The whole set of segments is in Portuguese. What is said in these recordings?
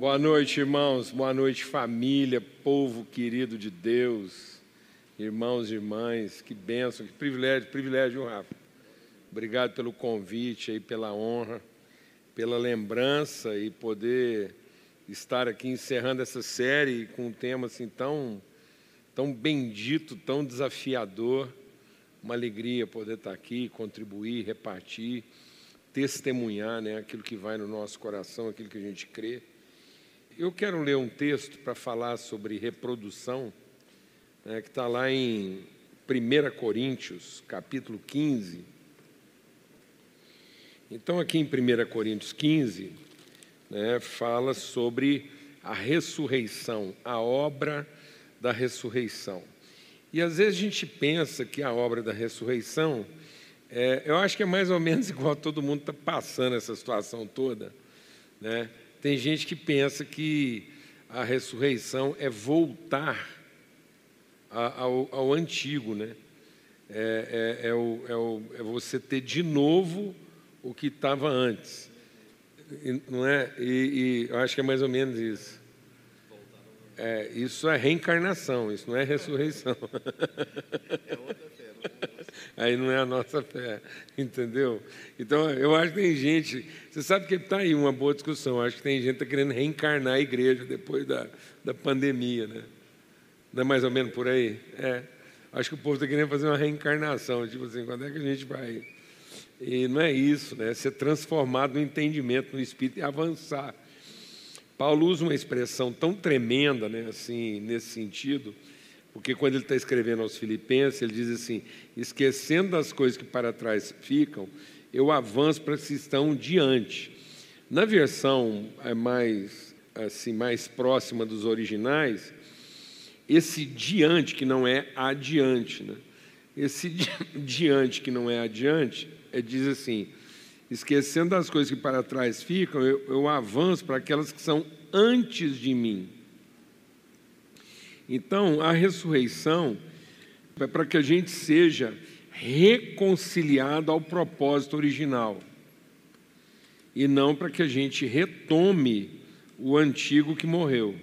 Boa noite, irmãos. Boa noite, família, povo querido de Deus, irmãos e irmãs. Que bênção, que privilégio, privilégio, Rafa. Obrigado pelo convite aí, pela honra, pela lembrança e poder estar aqui encerrando essa série com um tema assim tão, tão bendito, tão desafiador. Uma alegria poder estar aqui, contribuir, repartir, testemunhar né, aquilo que vai no nosso coração, aquilo que a gente crê. Eu quero ler um texto para falar sobre reprodução, né, que está lá em 1 Coríntios, capítulo 15. Então, aqui em 1 Coríntios 15, né, fala sobre a ressurreição, a obra da ressurreição. E às vezes a gente pensa que a obra da ressurreição, é, eu acho que é mais ou menos igual todo mundo está passando essa situação toda, né? Tem gente que pensa que a ressurreição é voltar ao, ao antigo, né? É, é, é, o, é, o, é você ter de novo o que estava antes, não é? E, e, eu acho que é mais ou menos isso. É, isso é reencarnação, isso não é ressurreição. É outra aí não é a nossa fé, entendeu? Então, eu acho que tem gente, você sabe que está aí uma boa discussão, acho que tem gente que está querendo reencarnar a igreja depois da, da pandemia, né? Não é mais ou menos por aí? É. Acho que o povo está querendo fazer uma reencarnação, tipo assim, quando é que a gente vai? E não é isso, né? Ser transformado no entendimento, no espírito e avançar. Paulo usa uma expressão tão tremenda, né, assim, nesse sentido, porque quando ele está escrevendo aos Filipenses, ele diz assim: esquecendo das coisas que para trás ficam, eu avanço para as que estão diante. Na versão é mais, assim, mais próxima dos originais, esse diante, que não é adiante, né? esse diante, que não é adiante, é, diz assim: esquecendo das coisas que para trás ficam, eu, eu avanço para aquelas que são antes de mim. Então, a ressurreição é para que a gente seja reconciliado ao propósito original e não para que a gente retome o antigo que morreu.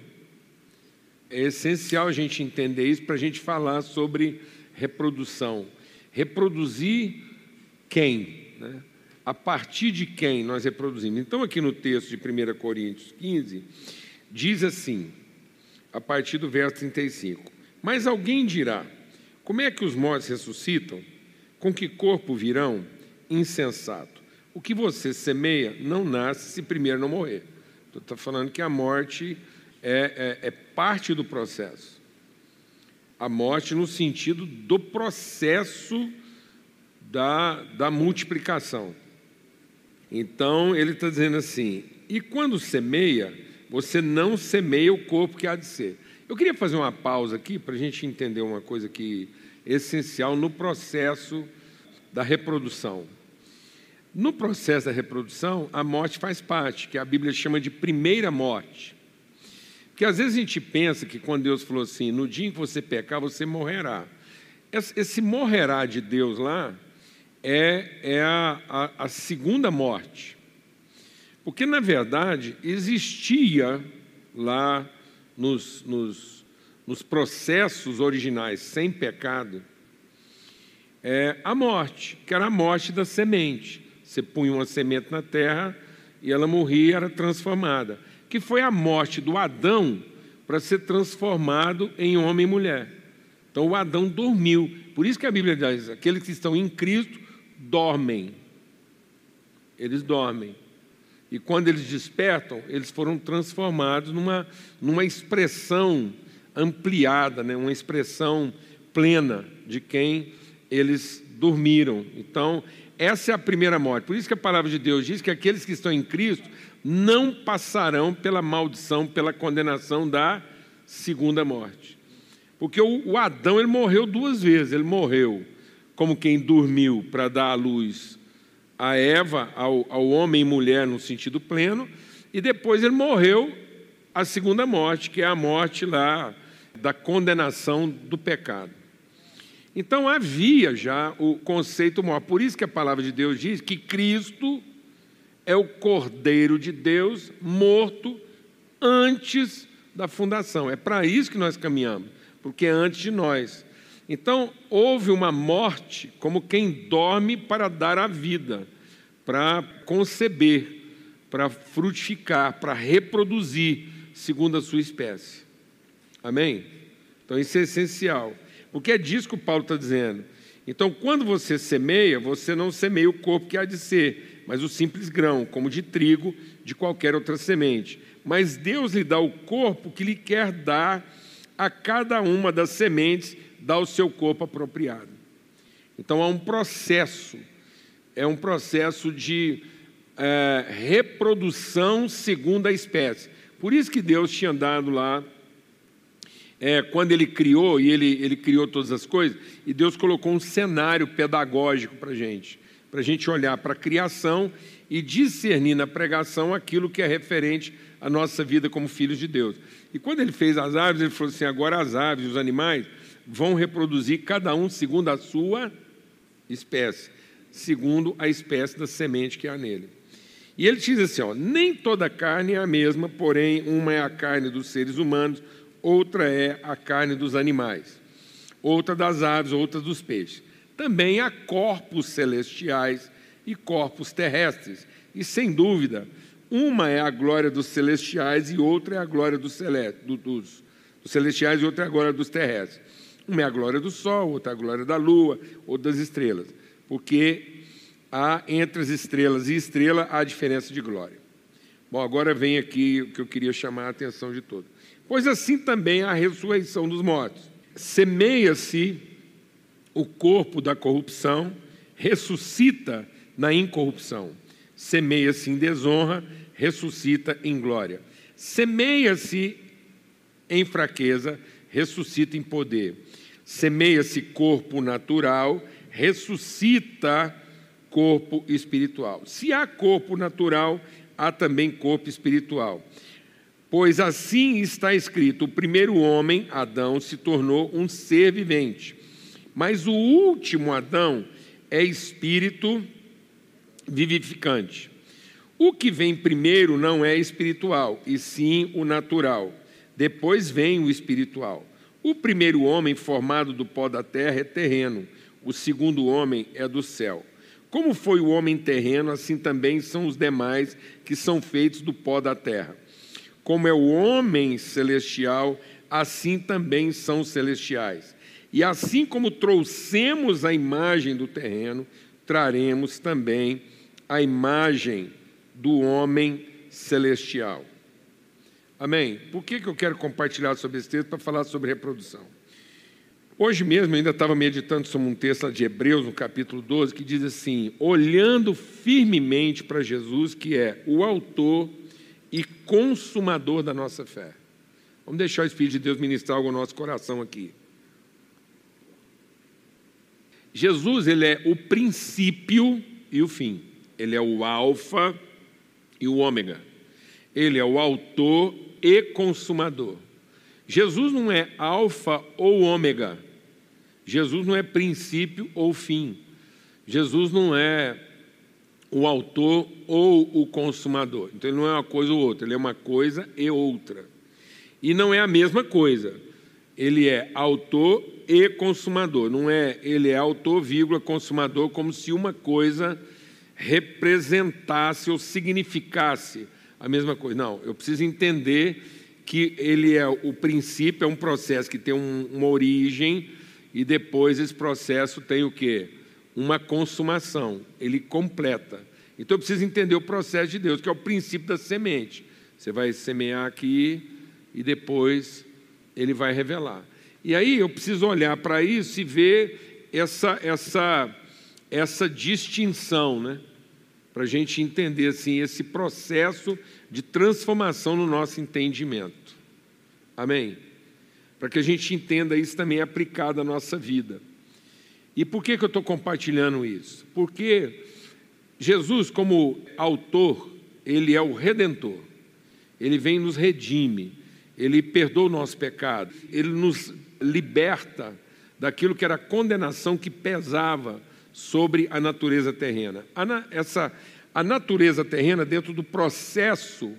É essencial a gente entender isso para a gente falar sobre reprodução. Reproduzir quem? Né? A partir de quem nós reproduzimos? Então, aqui no texto de 1 Coríntios 15, diz assim: a partir do verso 35. Mas alguém dirá: Como é que os mortos ressuscitam? Com que corpo virão? Insensato. O que você semeia não nasce se primeiro não morrer. Estou tá falando que a morte é, é, é parte do processo. A morte no sentido do processo da, da multiplicação. Então, ele está dizendo assim: e quando semeia, você não semeia o corpo que há de ser. Eu queria fazer uma pausa aqui para a gente entender uma coisa que é essencial no processo da reprodução. No processo da reprodução, a morte faz parte, que a Bíblia chama de primeira morte. Porque às vezes a gente pensa que quando Deus falou assim, no dia em que você pecar, você morrerá. Esse morrerá de Deus lá é, é a, a, a segunda morte. Porque, na verdade, existia lá nos, nos, nos processos originais, sem pecado, é, a morte, que era a morte da semente. Você punha uma semente na terra e ela morria, era transformada. Que foi a morte do Adão para ser transformado em homem e mulher. Então o Adão dormiu. Por isso que a Bíblia diz: aqueles que estão em Cristo dormem. Eles dormem. E quando eles despertam, eles foram transformados numa, numa expressão ampliada, né? uma expressão plena de quem eles dormiram. Então, essa é a primeira morte. Por isso que a palavra de Deus diz que aqueles que estão em Cristo não passarão pela maldição, pela condenação da segunda morte. Porque o, o Adão ele morreu duas vezes. Ele morreu como quem dormiu para dar à luz a Eva, ao, ao homem e mulher no sentido pleno, e depois ele morreu a segunda morte, que é a morte lá da condenação do pecado. Então havia já o conceito maior. Por isso que a palavra de Deus diz que Cristo é o Cordeiro de Deus morto antes da fundação. É para isso que nós caminhamos, porque é antes de nós. Então, houve uma morte como quem dorme para dar a vida, para conceber, para frutificar, para reproduzir segundo a sua espécie. Amém? Então, isso é essencial. Porque é disso que o Paulo está dizendo. Então, quando você semeia, você não semeia o corpo que há de ser, mas o simples grão, como de trigo, de qualquer outra semente. Mas Deus lhe dá o corpo que lhe quer dar a cada uma das sementes, dá o seu corpo apropriado. Então, há um processo, é um processo de é, reprodução segundo a espécie. Por isso que Deus tinha dado lá é, quando ele criou, e ele, ele criou todas as coisas, e Deus colocou um cenário pedagógico para a gente, para a gente olhar para a criação e discernir na pregação aquilo que é referente à nossa vida como filhos de Deus. E quando ele fez as aves, ele falou assim: agora as aves os animais vão reproduzir cada um segundo a sua espécie, segundo a espécie da semente que há nele. E ele diz assim: ó, nem toda carne é a mesma, porém, uma é a carne dos seres humanos outra é a carne dos animais, outra das aves, outra dos peixes. Também há corpos celestiais e corpos terrestres, e sem dúvida, uma é a glória dos celestiais e outra é a glória dos, dos, dos celestiais e outra é a glória dos terrestres. Uma é a glória do sol, outra é a glória da lua, outra das estrelas, porque há entre as estrelas e estrela há diferença de glória. Bom, agora vem aqui o que eu queria chamar a atenção de todos. Pois assim também a ressurreição dos mortos. Semeia-se o corpo da corrupção, ressuscita na incorrupção. Semeia-se em desonra, ressuscita em glória. Semeia-se em fraqueza, ressuscita em poder. Semeia-se corpo natural, ressuscita corpo espiritual. Se há corpo natural, há também corpo espiritual. Pois assim está escrito: o primeiro homem, Adão, se tornou um ser vivente, mas o último Adão é espírito vivificante. O que vem primeiro não é espiritual, e sim o natural. Depois vem o espiritual. O primeiro homem, formado do pó da terra, é terreno, o segundo homem é do céu. Como foi o homem terreno, assim também são os demais que são feitos do pó da terra. Como é o homem celestial, assim também são os celestiais. E assim como trouxemos a imagem do terreno, traremos também a imagem do homem celestial. Amém? Por que, que eu quero compartilhar sobre esse texto para falar sobre reprodução? Hoje mesmo eu ainda estava meditando sobre um texto de Hebreus, no capítulo 12, que diz assim: olhando firmemente para Jesus, que é o autor e consumador da nossa fé. Vamos deixar o Espírito de Deus ministrar algo no nosso coração aqui. Jesus, ele é o princípio e o fim. Ele é o alfa e o ômega. Ele é o autor e consumador. Jesus não é alfa ou ômega. Jesus não é princípio ou fim. Jesus não é o autor ou o consumador. Então ele não é uma coisa ou outra, ele é uma coisa e outra. E não é a mesma coisa. Ele é autor e consumador. Não é ele é autor, vírgula, consumador, como se uma coisa representasse ou significasse a mesma coisa. Não, eu preciso entender que ele é o princípio, é um processo que tem um, uma origem e depois esse processo tem o quê? uma consumação, ele completa. Então eu preciso entender o processo de Deus, que é o princípio da semente. Você vai semear aqui e depois ele vai revelar. E aí eu preciso olhar para isso e ver essa, essa, essa distinção, né? Para a gente entender assim, esse processo de transformação no nosso entendimento. Amém? Para que a gente entenda isso também aplicado à nossa vida. E por que, que eu estou compartilhando isso? Porque Jesus, como autor, ele é o redentor. Ele vem nos redime, ele perdoa o nosso pecado, ele nos liberta daquilo que era a condenação que pesava sobre a natureza terrena. A, essa, a natureza terrena, dentro do processo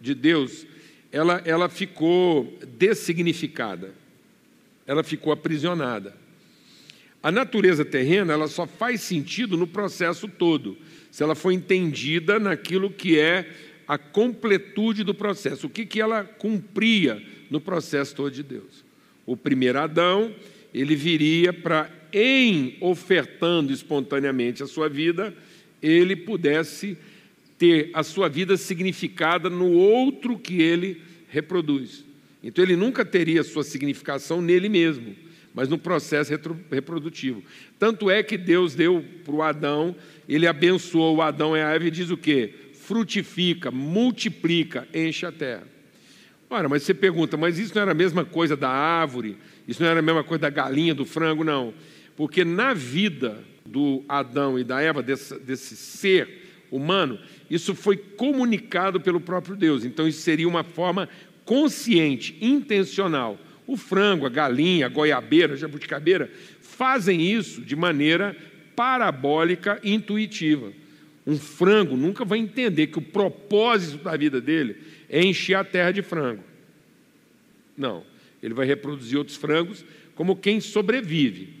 de Deus, ela, ela ficou dessignificada, ela ficou aprisionada. A natureza terrena ela só faz sentido no processo todo, se ela for entendida naquilo que é a completude do processo, o que, que ela cumpria no processo todo de Deus. O primeiro Adão, ele viria para, em ofertando espontaneamente a sua vida, ele pudesse ter a sua vida significada no outro que ele reproduz. Então ele nunca teria sua significação nele mesmo, mas no processo reprodutivo. Tanto é que Deus deu para o Adão, ele abençoou o Adão e a Eva e diz o quê? Frutifica, multiplica, enche a terra. Ora, mas você pergunta, mas isso não era a mesma coisa da árvore? Isso não era a mesma coisa da galinha, do frango? Não. Porque na vida do Adão e da Eva, desse, desse ser humano, isso foi comunicado pelo próprio Deus. Então, isso seria uma forma consciente, intencional. O frango, a galinha, a goiabeira, a jabuticabeira fazem isso de maneira parabólica e intuitiva. Um frango nunca vai entender que o propósito da vida dele é encher a terra de frango. Não. Ele vai reproduzir outros frangos como quem sobrevive.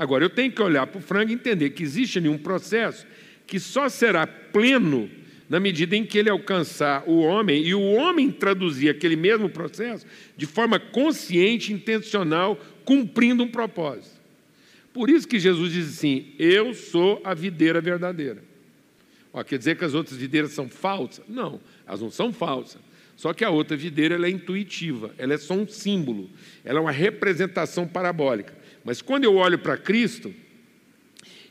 Agora, eu tenho que olhar para o frango e entender que existe nenhum processo que só será pleno na medida em que ele alcançar o homem e o homem traduzir aquele mesmo processo de forma consciente, intencional, cumprindo um propósito. Por isso que Jesus diz assim: Eu sou a videira verdadeira. Ó, quer dizer que as outras videiras são falsas? Não, elas não são falsas. Só que a outra videira é intuitiva, ela é só um símbolo, ela é uma representação parabólica. Mas quando eu olho para Cristo,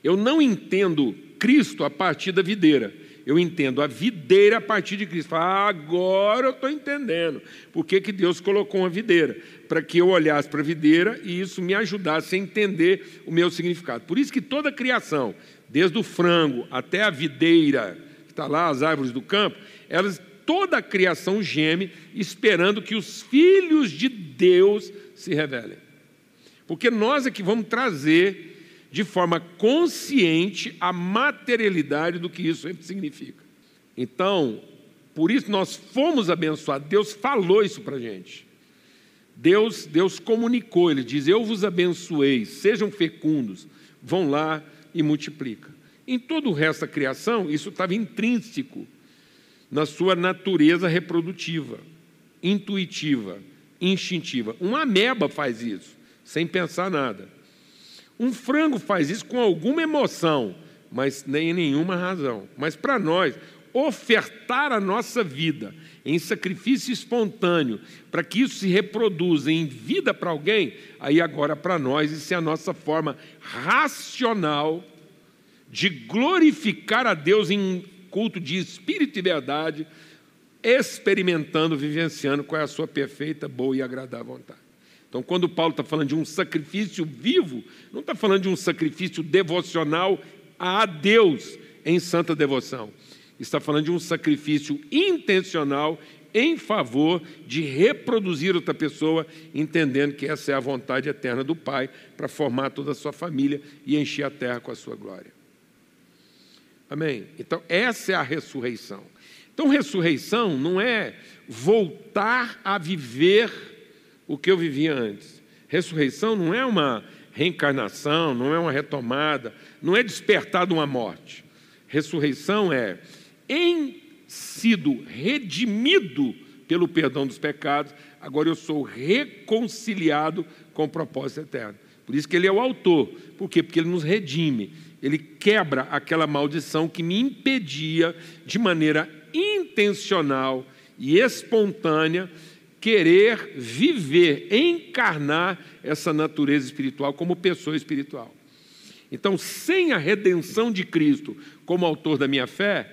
eu não entendo Cristo a partir da videira. Eu entendo a videira a partir de Cristo. Ah, agora eu estou entendendo por que, que Deus colocou uma videira. Para que eu olhasse para a videira e isso me ajudasse a entender o meu significado. Por isso que toda a criação, desde o frango até a videira, que está lá, as árvores do campo, elas, toda a criação geme esperando que os filhos de Deus se revelem. Porque nós é que vamos trazer de forma consciente a materialidade do que isso significa. Então, por isso nós fomos abençoados. Deus falou isso para a gente. Deus, Deus comunicou, Ele diz: Eu vos abençoei, sejam fecundos, vão lá e multiplica. Em todo o resto da criação, isso estava intrínseco na sua natureza reprodutiva, intuitiva, instintiva. Uma ameba faz isso, sem pensar nada. Um frango faz isso com alguma emoção, mas nem nenhuma razão. Mas para nós, ofertar a nossa vida em sacrifício espontâneo, para que isso se reproduza em vida para alguém, aí agora para nós isso é a nossa forma racional de glorificar a Deus em culto de espírito e verdade, experimentando, vivenciando qual é a sua perfeita, boa e agradável vontade. Então, quando Paulo está falando de um sacrifício vivo, não está falando de um sacrifício devocional a Deus em santa devoção. Está falando de um sacrifício intencional em favor de reproduzir outra pessoa, entendendo que essa é a vontade eterna do Pai para formar toda a sua família e encher a terra com a sua glória. Amém? Então, essa é a ressurreição. Então, ressurreição não é voltar a viver o que eu vivia antes. Ressurreição não é uma reencarnação, não é uma retomada, não é despertar de uma morte. Ressurreição é, em sido redimido pelo perdão dos pecados, agora eu sou reconciliado com o propósito eterno. Por isso que ele é o autor. Por quê? Porque ele nos redime. Ele quebra aquela maldição que me impedia, de maneira intencional e espontânea, querer viver, encarnar essa natureza espiritual como pessoa espiritual. Então, sem a redenção de Cristo como autor da minha fé,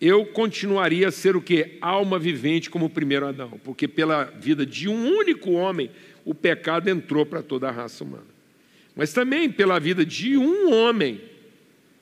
eu continuaria a ser o que? Alma vivente como o primeiro Adão, porque pela vida de um único homem o pecado entrou para toda a raça humana. Mas também pela vida de um homem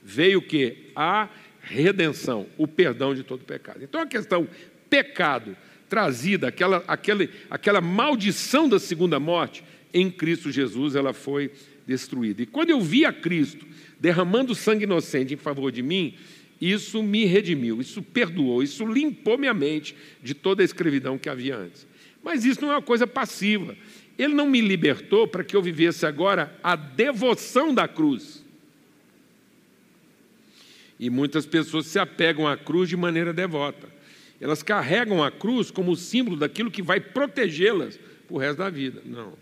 veio o que? A redenção, o perdão de todo pecado. Então a questão pecado trazida, aquela, aquela, aquela maldição da segunda morte, em Cristo Jesus ela foi destruída. E quando eu vi a Cristo derramando sangue inocente em favor de mim, isso me redimiu, isso perdoou, isso limpou minha mente de toda a escravidão que havia antes. Mas isso não é uma coisa passiva. Ele não me libertou para que eu vivesse agora a devoção da cruz. E muitas pessoas se apegam à cruz de maneira devota. Elas carregam a cruz como símbolo daquilo que vai protegê-las para o resto da vida. Não.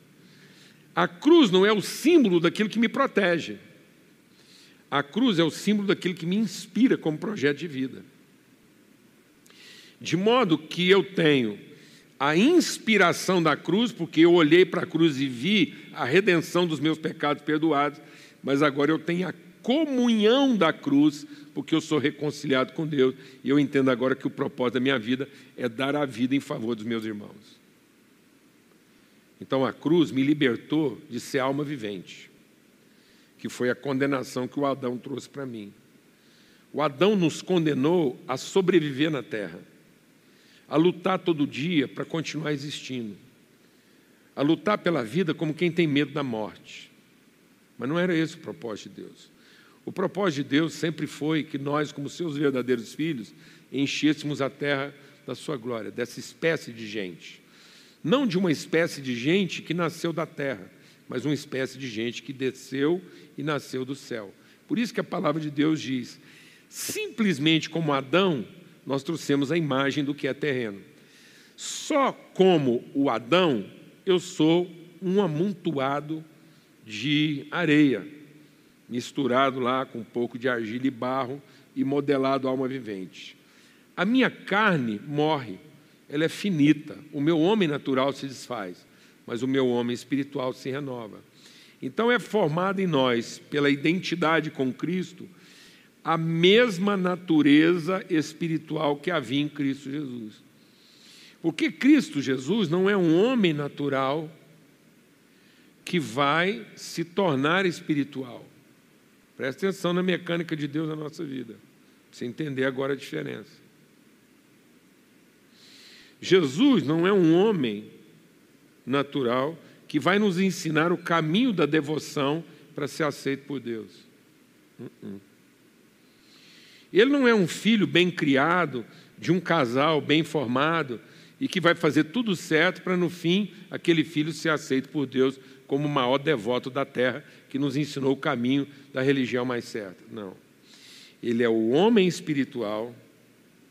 A cruz não é o símbolo daquilo que me protege. A cruz é o símbolo daquilo que me inspira como projeto de vida. De modo que eu tenho a inspiração da cruz, porque eu olhei para a cruz e vi a redenção dos meus pecados perdoados, mas agora eu tenho a comunhão da cruz, porque eu sou reconciliado com Deus e eu entendo agora que o propósito da minha vida é dar a vida em favor dos meus irmãos. Então a cruz me libertou de ser alma vivente, que foi a condenação que o Adão trouxe para mim. O Adão nos condenou a sobreviver na terra a lutar todo dia para continuar existindo, a lutar pela vida como quem tem medo da morte. Mas não era esse o propósito de Deus. O propósito de Deus sempre foi que nós, como seus verdadeiros filhos, enchêssemos a terra da sua glória, dessa espécie de gente. Não de uma espécie de gente que nasceu da terra, mas uma espécie de gente que desceu e nasceu do céu. Por isso que a palavra de Deus diz: simplesmente como Adão, nós trouxemos a imagem do que é terreno. Só como o Adão, eu sou um amontoado de areia, misturado lá com um pouco de argila e barro e modelado alma vivente. A minha carne morre, ela é finita. O meu homem natural se desfaz, mas o meu homem espiritual se renova. Então é formado em nós, pela identidade com Cristo, a mesma natureza espiritual que havia em Cristo Jesus. Porque Cristo Jesus não é um homem natural que vai se tornar espiritual. Presta atenção na mecânica de Deus na nossa vida, você entender agora a diferença. Jesus não é um homem natural que vai nos ensinar o caminho da devoção para ser aceito por Deus. Uh -uh. Ele não é um filho bem criado, de um casal bem formado e que vai fazer tudo certo para, no fim, aquele filho ser aceito por Deus como o maior devoto da terra que nos ensinou o caminho da religião mais certa. Não. Ele é o homem espiritual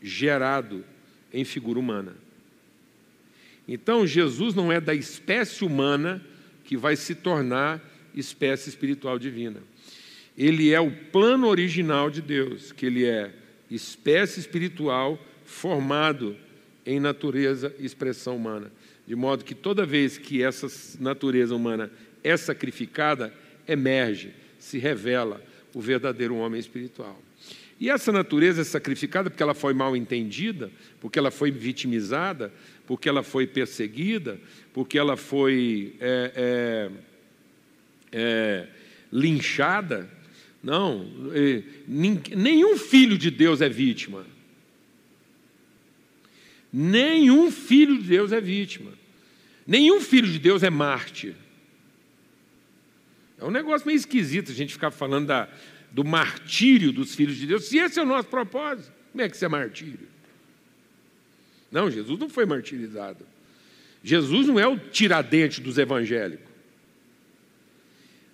gerado em figura humana. Então, Jesus não é da espécie humana que vai se tornar espécie espiritual divina ele é o plano original de Deus, que ele é espécie espiritual formado em natureza e expressão humana. De modo que toda vez que essa natureza humana é sacrificada, emerge, se revela o verdadeiro homem espiritual. E essa natureza é sacrificada porque ela foi mal entendida, porque ela foi vitimizada, porque ela foi perseguida, porque ela foi é, é, é, linchada, não, nenhum filho de Deus é vítima. Nenhum filho de Deus é vítima. Nenhum filho de Deus é mártir. É um negócio meio esquisito a gente ficar falando da, do martírio dos filhos de Deus. Se esse é o nosso propósito, como é que isso é martírio? Não, Jesus não foi martirizado. Jesus não é o tiradente dos evangélicos.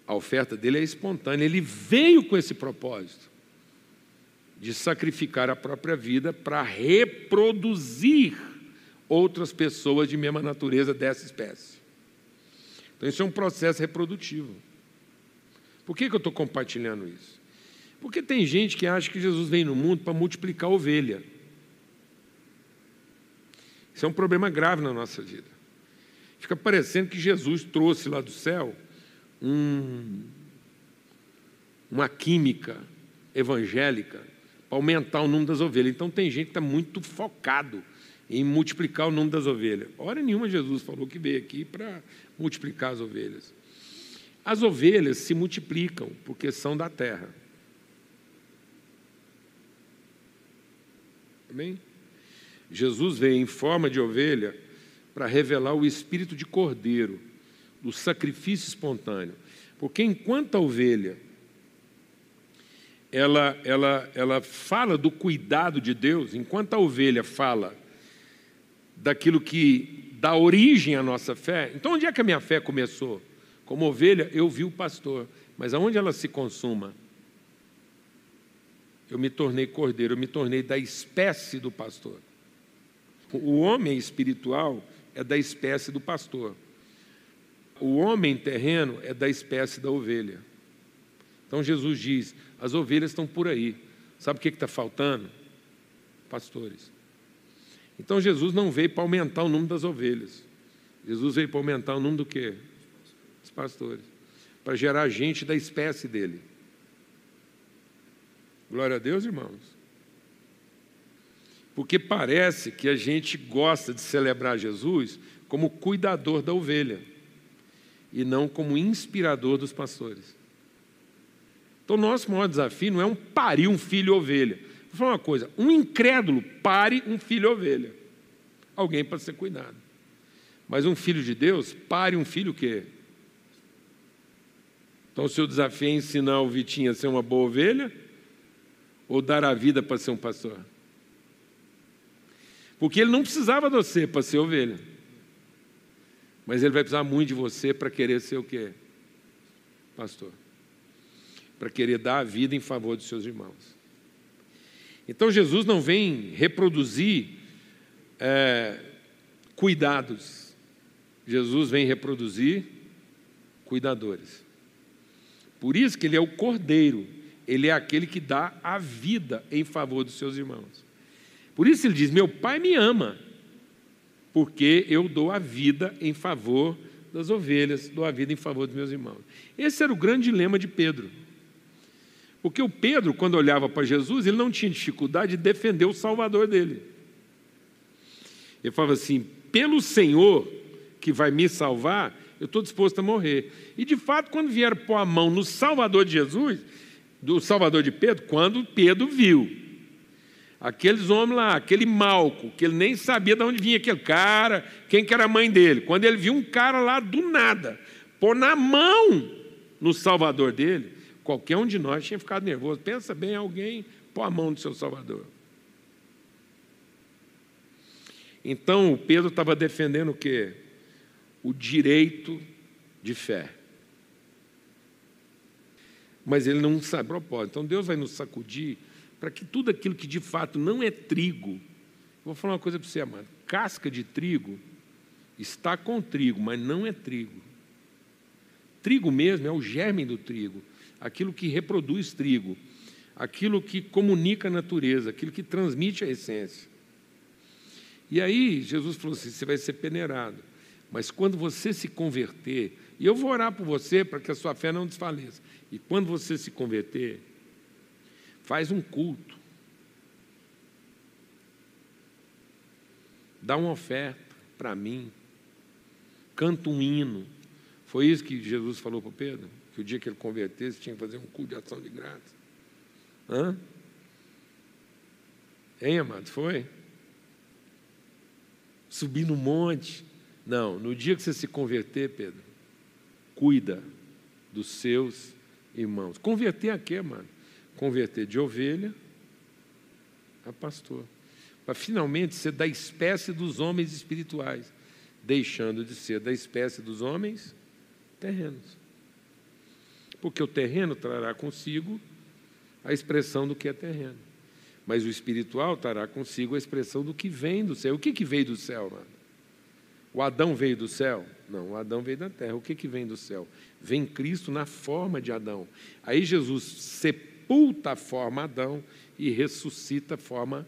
A oferta dele é espontânea. Ele veio com esse propósito de sacrificar a própria vida para reproduzir outras pessoas de mesma natureza dessa espécie. Então, isso é um processo reprodutivo. Por que, que eu estou compartilhando isso? Porque tem gente que acha que Jesus vem no mundo para multiplicar ovelha. Isso é um problema grave na nossa vida. Fica parecendo que Jesus trouxe lá do céu um, uma química evangélica para aumentar o número das ovelhas. Então tem gente que está muito focado em multiplicar o número das ovelhas. Hora nenhuma Jesus falou que veio aqui para multiplicar as ovelhas. As ovelhas se multiplicam porque são da terra. Amém? Jesus veio em forma de ovelha para revelar o espírito de cordeiro do sacrifício espontâneo. Porque enquanto a ovelha ela, ela, ela fala do cuidado de Deus, enquanto a ovelha fala daquilo que dá origem à nossa fé. Então, onde é que a minha fé começou? Como ovelha, eu vi o pastor, mas aonde ela se consuma? Eu me tornei cordeiro, eu me tornei da espécie do pastor. O homem espiritual é da espécie do pastor. O homem terreno é da espécie da ovelha. Então Jesus diz: as ovelhas estão por aí. Sabe o que está faltando? Pastores. Então Jesus não veio para aumentar o número das ovelhas. Jesus veio para aumentar o número do quê? Dos pastores. Para gerar gente da espécie dele. Glória a Deus, irmãos. Porque parece que a gente gosta de celebrar Jesus como cuidador da ovelha e não como inspirador dos pastores. Então, nosso maior desafio não é um parir um filho ovelha. Vou falar uma coisa: um incrédulo pare um filho ovelha. Alguém para ser cuidado. Mas um filho de Deus, pare um filho o quê? Então, o seu desafio é ensinar o Vitinho a ser uma boa ovelha ou dar a vida para ser um pastor? Porque ele não precisava de você para ser ovelha. Mas ele vai precisar muito de você para querer ser o quê? Pastor para querer dar a vida em favor dos seus irmãos. Então Jesus não vem reproduzir é, cuidados, Jesus vem reproduzir cuidadores. Por isso que ele é o cordeiro, ele é aquele que dá a vida em favor dos seus irmãos. Por isso ele diz: Meu pai me ama, porque eu dou a vida em favor das ovelhas, dou a vida em favor dos meus irmãos. Esse era o grande dilema de Pedro. Porque o Pedro, quando olhava para Jesus, ele não tinha dificuldade de defender o Salvador dele. Ele falava assim: pelo Senhor que vai me salvar, eu estou disposto a morrer. E de fato, quando vieram pôr a mão no Salvador de Jesus, do Salvador de Pedro, quando Pedro viu aqueles homens lá, aquele Malco, que ele nem sabia de onde vinha aquele cara, quem que era a mãe dele. Quando ele viu um cara lá do nada, pôr na mão no Salvador dele, Qualquer um de nós tinha ficado nervoso. Pensa bem, alguém pôr a mão no seu Salvador. Então, o Pedro estava defendendo o quê? O direito de fé. Mas ele não sabe propósito. Então, Deus vai nos sacudir para que tudo aquilo que de fato não é trigo. Vou falar uma coisa para você, amado. Casca de trigo está com trigo, mas não é trigo. Trigo mesmo é o germe do trigo aquilo que reproduz trigo, aquilo que comunica a natureza, aquilo que transmite a essência. E aí Jesus falou assim: você vai ser peneirado, mas quando você se converter, e eu vou orar por você para que a sua fé não desfaleça, e quando você se converter, faz um culto, dá uma oferta para mim, canta um hino. Foi isso que Jesus falou para Pedro? Que o dia que ele convertesse tinha que fazer um culto de ação de graça. Hã? Hein, amados? Foi? Subir no monte. Não, no dia que você se converter, Pedro, cuida dos seus irmãos. Converter a quê, mano? Converter de ovelha a pastor. Para finalmente ser da espécie dos homens espirituais, deixando de ser da espécie dos homens terrenos porque o terreno trará consigo a expressão do que é terreno. Mas o espiritual trará consigo a expressão do que vem do céu. O que, que veio do céu, mano? O Adão veio do céu? Não, o Adão veio da terra. O que, que vem do céu? Vem Cristo na forma de Adão. Aí Jesus sepulta a forma Adão e ressuscita a forma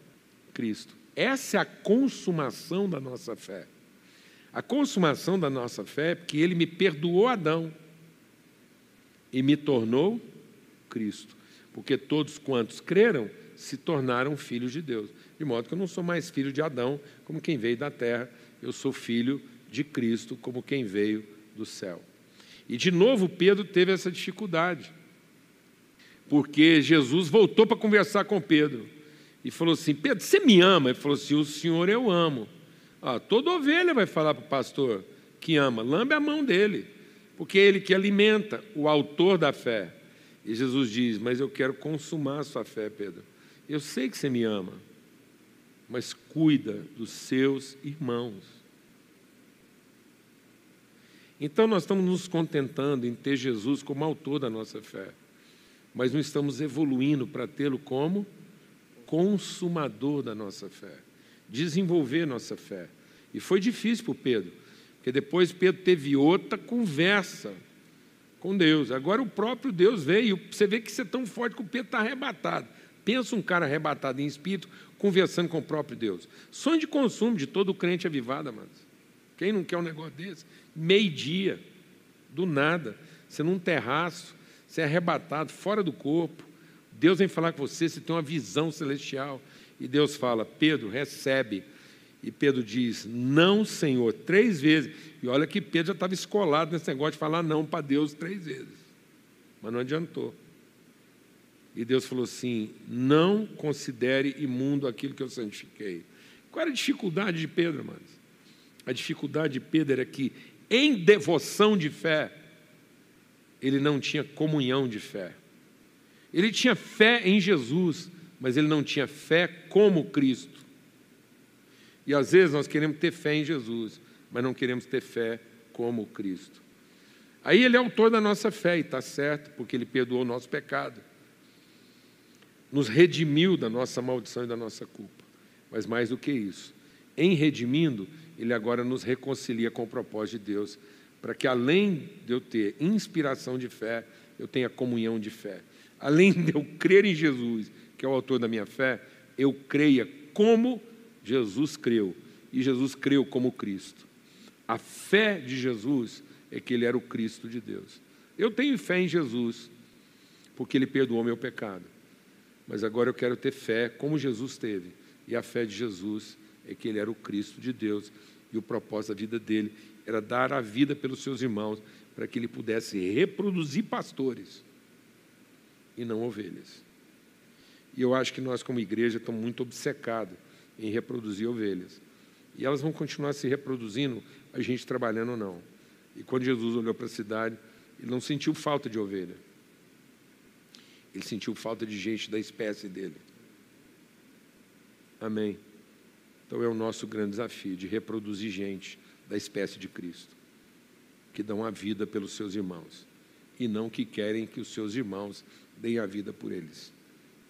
Cristo. Essa é a consumação da nossa fé. A consumação da nossa fé é porque ele me perdoou Adão e me tornou Cristo. Porque todos quantos creram se tornaram filhos de Deus. De modo que eu não sou mais filho de Adão, como quem veio da terra, eu sou filho de Cristo, como quem veio do céu. E de novo Pedro teve essa dificuldade, porque Jesus voltou para conversar com Pedro e falou assim: Pedro, você me ama? Ele falou assim: O Senhor eu amo. Ah, toda ovelha vai falar para o pastor que ama, lambe a mão dele porque é ele que alimenta, o autor da fé. E Jesus diz: Mas eu quero consumar a sua fé, Pedro. Eu sei que você me ama, mas cuida dos seus irmãos. Então nós estamos nos contentando em ter Jesus como autor da nossa fé, mas não estamos evoluindo para tê-lo como consumador da nossa fé, desenvolver nossa fé. E foi difícil para Pedro, porque depois Pedro teve outra conversa com Deus. Agora o próprio Deus veio, você vê que você é tão forte que o Pedro está arrebatado. Pensa um cara arrebatado em espírito, conversando com o próprio Deus. Sonho de consumo de todo crente avivado, amados. Quem não quer um negócio desse? Meio-dia, do nada, você num terraço, você é arrebatado, fora do corpo. Deus vem falar com você, você tem uma visão celestial. E Deus fala: Pedro, recebe. E Pedro diz: Não, Senhor, três vezes. E olha que Pedro já estava escolado nesse negócio de falar não para Deus três vezes. Mas não adiantou. E Deus falou assim: Não considere imundo aquilo que eu santifiquei. Qual era a dificuldade de Pedro, irmãos? A dificuldade de Pedro era que, em devoção de fé, ele não tinha comunhão de fé. Ele tinha fé em Jesus, mas ele não tinha fé como Cristo. E às vezes nós queremos ter fé em Jesus, mas não queremos ter fé como Cristo. Aí ele é autor da nossa fé, e está certo, porque ele perdoou o nosso pecado, nos redimiu da nossa maldição e da nossa culpa. Mas mais do que isso, em redimindo, ele agora nos reconcilia com o propósito de Deus, para que além de eu ter inspiração de fé, eu tenha comunhão de fé. Além de eu crer em Jesus, que é o autor da minha fé, eu creia como Jesus creu. E Jesus creu como Cristo. A fé de Jesus é que ele era o Cristo de Deus. Eu tenho fé em Jesus, porque ele perdoou meu pecado. Mas agora eu quero ter fé como Jesus teve. E a fé de Jesus é que ele era o Cristo de Deus e o propósito da vida dele era dar a vida pelos seus irmãos para que ele pudesse reproduzir pastores e não ovelhas. E eu acho que nós, como igreja, estamos muito obcecados em reproduzir ovelhas. E elas vão continuar se reproduzindo, a gente trabalhando ou não. E quando Jesus olhou para a cidade, ele não sentiu falta de ovelha. Ele sentiu falta de gente da espécie dele. Amém. Então é o nosso grande desafio de reproduzir gente da espécie de Cristo, que dão a vida pelos seus irmãos e não que querem que os seus irmãos deem a vida por eles.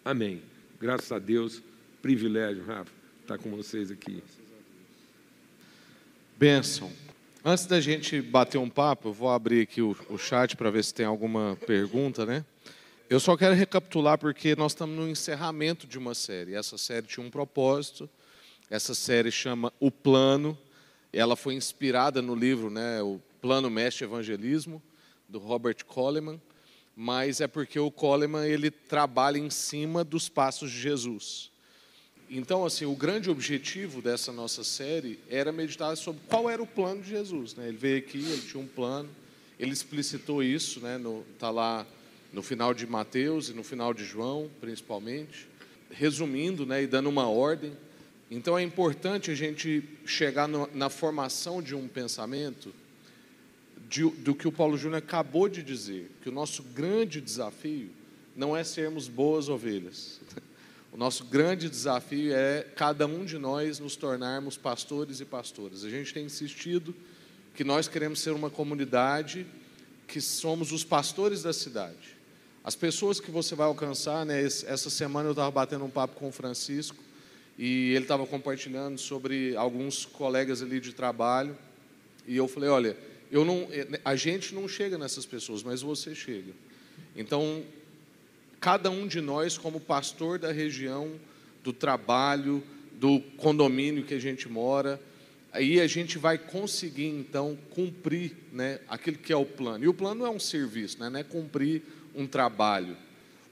Amém. Graças a Deus, privilégio, Rafa, estar com vocês aqui. Benção. Antes da gente bater um papo, eu vou abrir aqui o, o chat para ver se tem alguma pergunta, né? Eu só quero recapitular porque nós estamos no encerramento de uma série. Essa série tinha um propósito, essa série chama O Plano. Ela foi inspirada no livro, né, O Plano Mestre Evangelismo, do Robert Coleman, mas é porque o Coleman ele trabalha em cima dos passos de Jesus. Então, assim, o grande objetivo dessa nossa série era meditar sobre qual era o plano de Jesus. Né? Ele veio aqui, ele tinha um plano, ele explicitou isso, né? Está lá no final de Mateus e no final de João, principalmente, resumindo né, e dando uma ordem. Então é importante a gente chegar no, na formação de um pensamento de, do que o Paulo Júnior acabou de dizer, que o nosso grande desafio não é sermos boas ovelhas. O nosso grande desafio é cada um de nós nos tornarmos pastores e pastoras. A gente tem insistido que nós queremos ser uma comunidade que somos os pastores da cidade. As pessoas que você vai alcançar, né, essa semana eu estava batendo um papo com o Francisco, e ele estava compartilhando sobre alguns colegas ali de trabalho. E eu falei: olha, eu não, a gente não chega nessas pessoas, mas você chega. Então, cada um de nós, como pastor da região, do trabalho, do condomínio que a gente mora, aí a gente vai conseguir então cumprir né, aquilo que é o plano. E o plano é um serviço, né, não é cumprir um trabalho.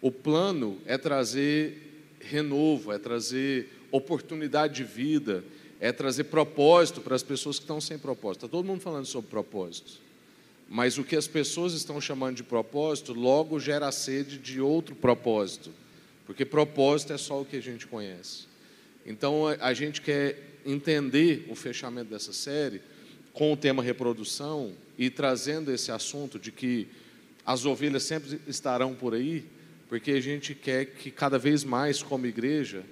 O plano é trazer renovo, é trazer oportunidade de vida, é trazer propósito para as pessoas que estão sem propósito. Está todo mundo falando sobre propósitos. Mas o que as pessoas estão chamando de propósito, logo gera sede de outro propósito. Porque propósito é só o que a gente conhece. Então a gente quer entender o fechamento dessa série com o tema reprodução e trazendo esse assunto de que as ovelhas sempre estarão por aí, porque a gente quer que cada vez mais, como igreja,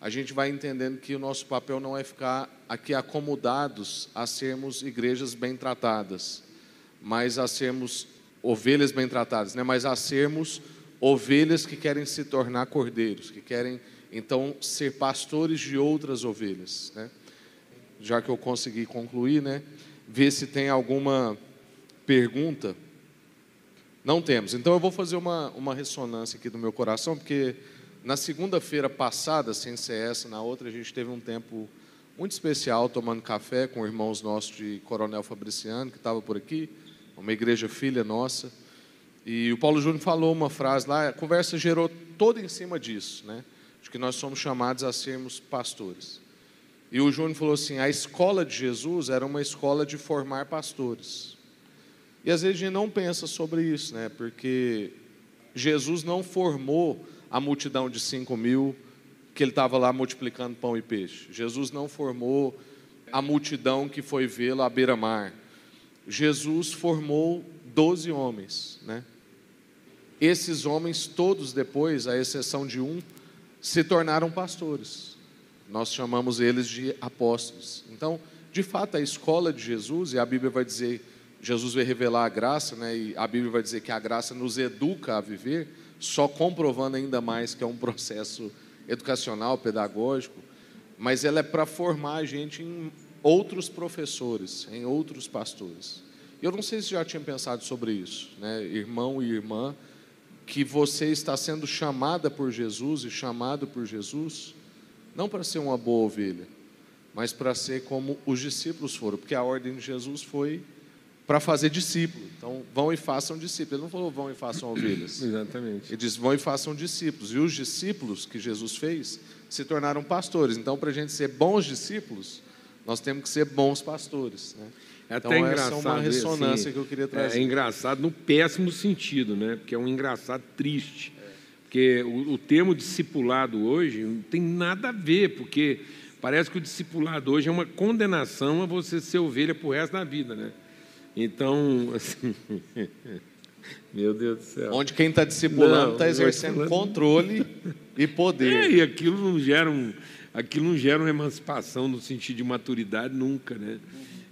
a gente vai entendendo que o nosso papel não é ficar aqui acomodados a sermos igrejas bem tratadas, mas a sermos ovelhas bem tratadas, né? mas a sermos ovelhas que querem se tornar cordeiros, que querem então ser pastores de outras ovelhas. Né? Já que eu consegui concluir, né? ver se tem alguma pergunta. Não temos. Então eu vou fazer uma, uma ressonância aqui do meu coração, porque na segunda-feira passada, sem ser essa, na outra, a gente teve um tempo muito especial tomando café com irmãos nossos de Coronel Fabriciano, que estava por aqui, uma igreja filha nossa. E o Paulo Júnior falou uma frase lá, a conversa gerou toda em cima disso, né? De que nós somos chamados a sermos pastores. E o Júnior falou assim: a escola de Jesus era uma escola de formar pastores. E às vezes a gente não pensa sobre isso, né? Porque Jesus não formou a multidão de cinco mil que ele estava lá multiplicando pão e peixe. Jesus não formou a multidão que foi vê-lo à beira-mar. Jesus formou doze homens, né? Esses homens todos depois, à exceção de um, se tornaram pastores. Nós chamamos eles de apóstolos. Então, de fato, a escola de Jesus, e a Bíblia vai dizer Jesus vai revelar a graça, né? E a Bíblia vai dizer que a graça nos educa a viver, só comprovando ainda mais que é um processo educacional, pedagógico, mas ela é para formar a gente em outros professores, em outros pastores. Eu não sei se já tinha pensado sobre isso, né? Irmão e irmã, que você está sendo chamada por Jesus e chamado por Jesus, não para ser uma boa ovelha, mas para ser como os discípulos foram, porque a ordem de Jesus foi para fazer discípulo. Então, vão e façam discípulos. Ele não falou vão e façam ovelhas. Exatamente. Ele diz vão e façam discípulos. E os discípulos que Jesus fez se tornaram pastores. Então, para a gente ser bons discípulos, nós temos que ser bons pastores. Né? É até então, engraçado. essa é uma ressonância assim, que eu queria É, trazer. é engraçado no péssimo sentido, né? Porque é um engraçado triste. Porque o, o termo discipulado hoje não tem nada a ver, porque parece que o discipulado hoje é uma condenação a você ser ovelha para o resto da vida, né? Então, assim. Meu Deus do céu. Onde quem está discipulando está exercendo controle e poder. É, e aquilo não gera um, aquilo não gera uma emancipação no sentido de maturidade nunca, né?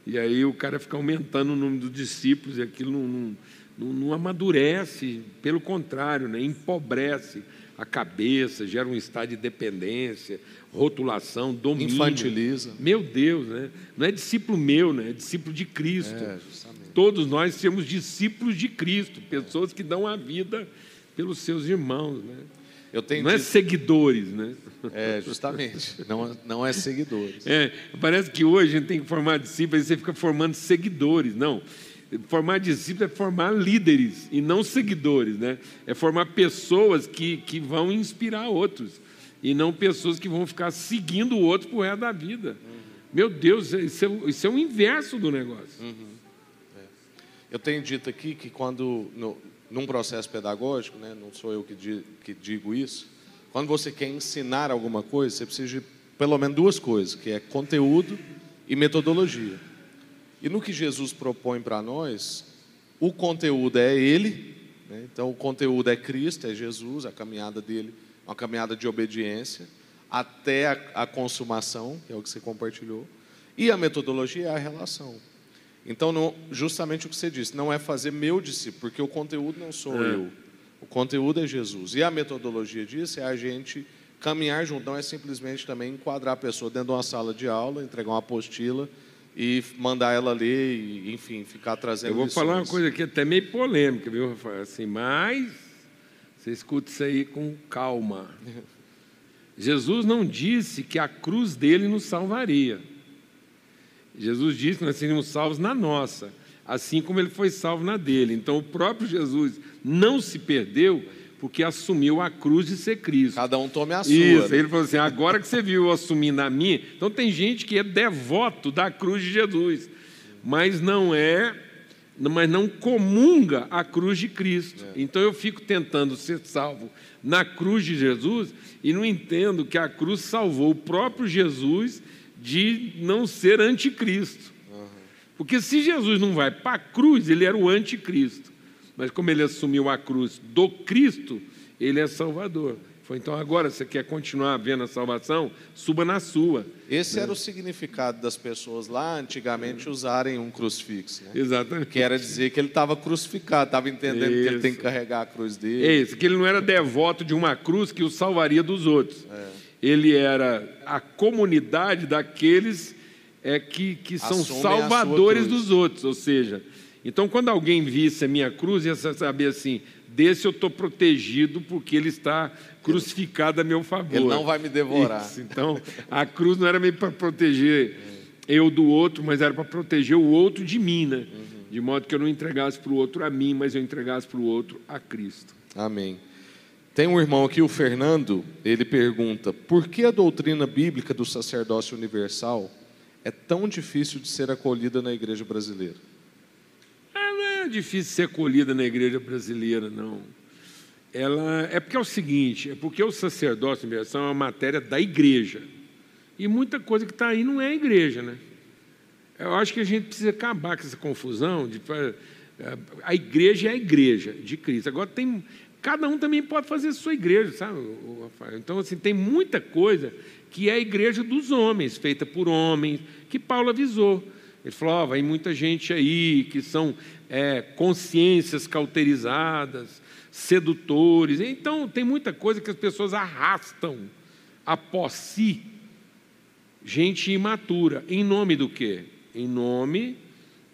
E aí o cara fica aumentando o número dos discípulos e aquilo não, não, não- amadurece, pelo contrário, né? empobrece a cabeça, gera um estado de dependência, rotulação, domínio. Infantiliza. Meu Deus, né? Não é discípulo meu, né? É discípulo de Cristo. É. Todos nós somos discípulos de Cristo, pessoas que dão a vida pelos seus irmãos, né? Eu tenho Não é dito- seguidores, né? É, justamente. Não, não é seguidores. É, parece que hoje a gente tem que formar discípulos, aí você fica formando seguidores. Não. Formar discípulos é formar líderes e não seguidores, né? É formar pessoas que, que vão inspirar outros e não pessoas que vão ficar seguindo o outro pro resto da vida. Meu Deus, isso é, o- isso é o inverso do negócio. Eu tenho dito aqui que quando, no, num processo pedagógico, né, não sou eu que, di- que digo isso, quando você quer ensinar alguma coisa, você precisa de pelo menos duas coisas, que é conteúdo e metodologia. E no que Jesus propõe para nós, o conteúdo é Ele, né? então o conteúdo é Cristo, é Jesus, a caminhada dele, uma caminhada de obediência, até a, a consumação, que é o que você compartilhou, e a metodologia é a relação. Então, não- justamente o que você disse, não é fazer meu discípulo, porque o conteúdo não sou É. eu, o conteúdo é Jesus. E a metodologia disso é a gente caminhar junto, não é simplesmente também enquadrar a pessoa dentro de uma sala de aula, entregar uma apostila e mandar ela ler, e, enfim, ficar trazendo Eu vou falar uma lições. coisa aqui até meio polêmica, viu, Rafael? Assim, mas você escuta isso aí com calma. Jesus não disse que a cruz dele nos salvaria. Jesus disse que nós seríamos salvos na nossa, assim como ele foi salvo na dele. Então o próprio Jesus não se perdeu porque assumiu a cruz de ser Cristo. Cada um tome a sua. Isso, né? ele falou assim: agora que você viu eu assumindo a minha. Então tem gente que é devoto da cruz de Jesus, mas não é, mas não comunga a cruz de Cristo. Então eu fico tentando ser salvo na cruz de Jesus e não entendo que a cruz salvou o próprio Jesus de não ser anticristo. Porque se Jesus não vai para a cruz, ele era o anticristo. Mas como ele assumiu a cruz do Cristo, ele é Salvador. Foi então agora você quer continuar vendo a salvação? Suba na sua. Esse né? era o significado das pessoas lá antigamente usarem um crucifixo. Né? Exatamente. Que era dizer que ele estava crucificado, estava entendendo Isso. que ele tem que carregar a cruz dele. É isso, que ele não era devoto de uma cruz que o salvaria dos outros. É. Ele era a comunidade daqueles é, que, que são salvadores dos outros. Ou seja, então quando alguém visse a minha cruz, ia saber assim: desse eu estou protegido porque ele está crucificado a meu favor. Ele não vai me devorar. Isso. Então, a cruz não era meio para proteger eu do outro, mas era para proteger o outro de mim, né? Uhum. De modo que eu não entregasse para o outro a mim, mas eu entregasse para o outro a Cristo. Amém. Tem um irmão aqui, o Fernando, ele pergunta: por que a doutrina bíblica do sacerdócio universal é tão difícil de ser acolhida na igreja brasileira? é difícil ser acolhida na igreja brasileira, não. Ela é porque é o seguinte, é porque o sacerdócio universal é uma matéria da igreja. E muita coisa que está aí não é igreja, né? Eu acho que a gente precisa acabar com essa confusão de é, a igreja é a igreja de Cristo. Agora tem cada um também pode fazer sua igreja, sabe, Rafael? Então assim, tem muita coisa que é a igreja dos homens, feita por homens, que Paulo avisou. Ele falou: oh, vai muita gente aí que são é, consciências cauterizadas, sedutores. Então, tem muita coisa que as pessoas arrastam após si gente imatura. Em nome do quê? Em nome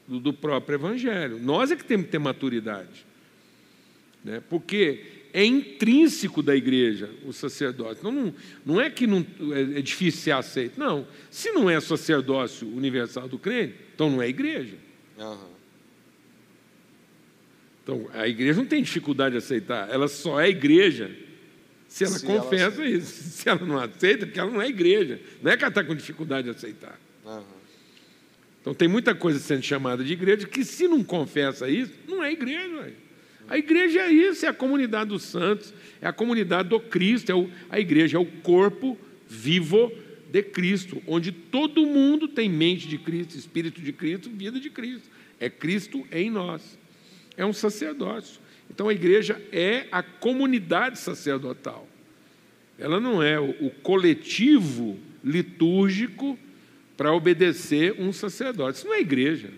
do próprio Evangelho. Nós é que temos que ter maturidade. Né? Porque é intrínseco da igreja o sacerdócio. Não, não, não é que não, é, é difícil ser aceito. Não. Se não é sacerdócio universal do crente, então não é igreja. Uhum. Então, a igreja não tem dificuldade de aceitar. Ela só é igreja se ela se confessa ela isso. Se ela não aceita, porque ela não é igreja. Não é que ela está com dificuldade de aceitar. Uhum. Então, tem muita coisa sendo chamada de igreja que, se não confessa isso, não é igreja. A igreja é isso, é a comunidade dos santos, é a comunidade do Cristo, é o, a igreja é o corpo vivo de Cristo, onde todo mundo tem mente de Cristo, espírito de Cristo, vida de Cristo. É Cristo em nós. É um sacerdócio. Então a igreja é a comunidade sacerdotal. Ela não é o, coletivo litúrgico para obedecer um sacerdote. Isso não é igreja.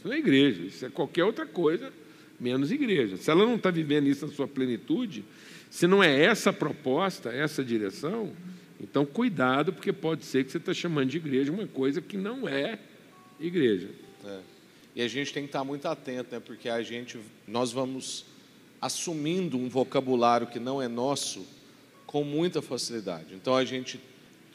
Isso não é igreja, isso é qualquer outra coisa, menos igreja. Se ela não está vivendo isso na sua plenitude, se não é essa proposta, essa direção, então cuidado, porque pode ser que você está chamando de igreja uma coisa que não é igreja. É. E a gente tem que estar muito atento, né? porque a gente, nós vamos assumindo um vocabulário que não é nosso com muita facilidade. Então a gente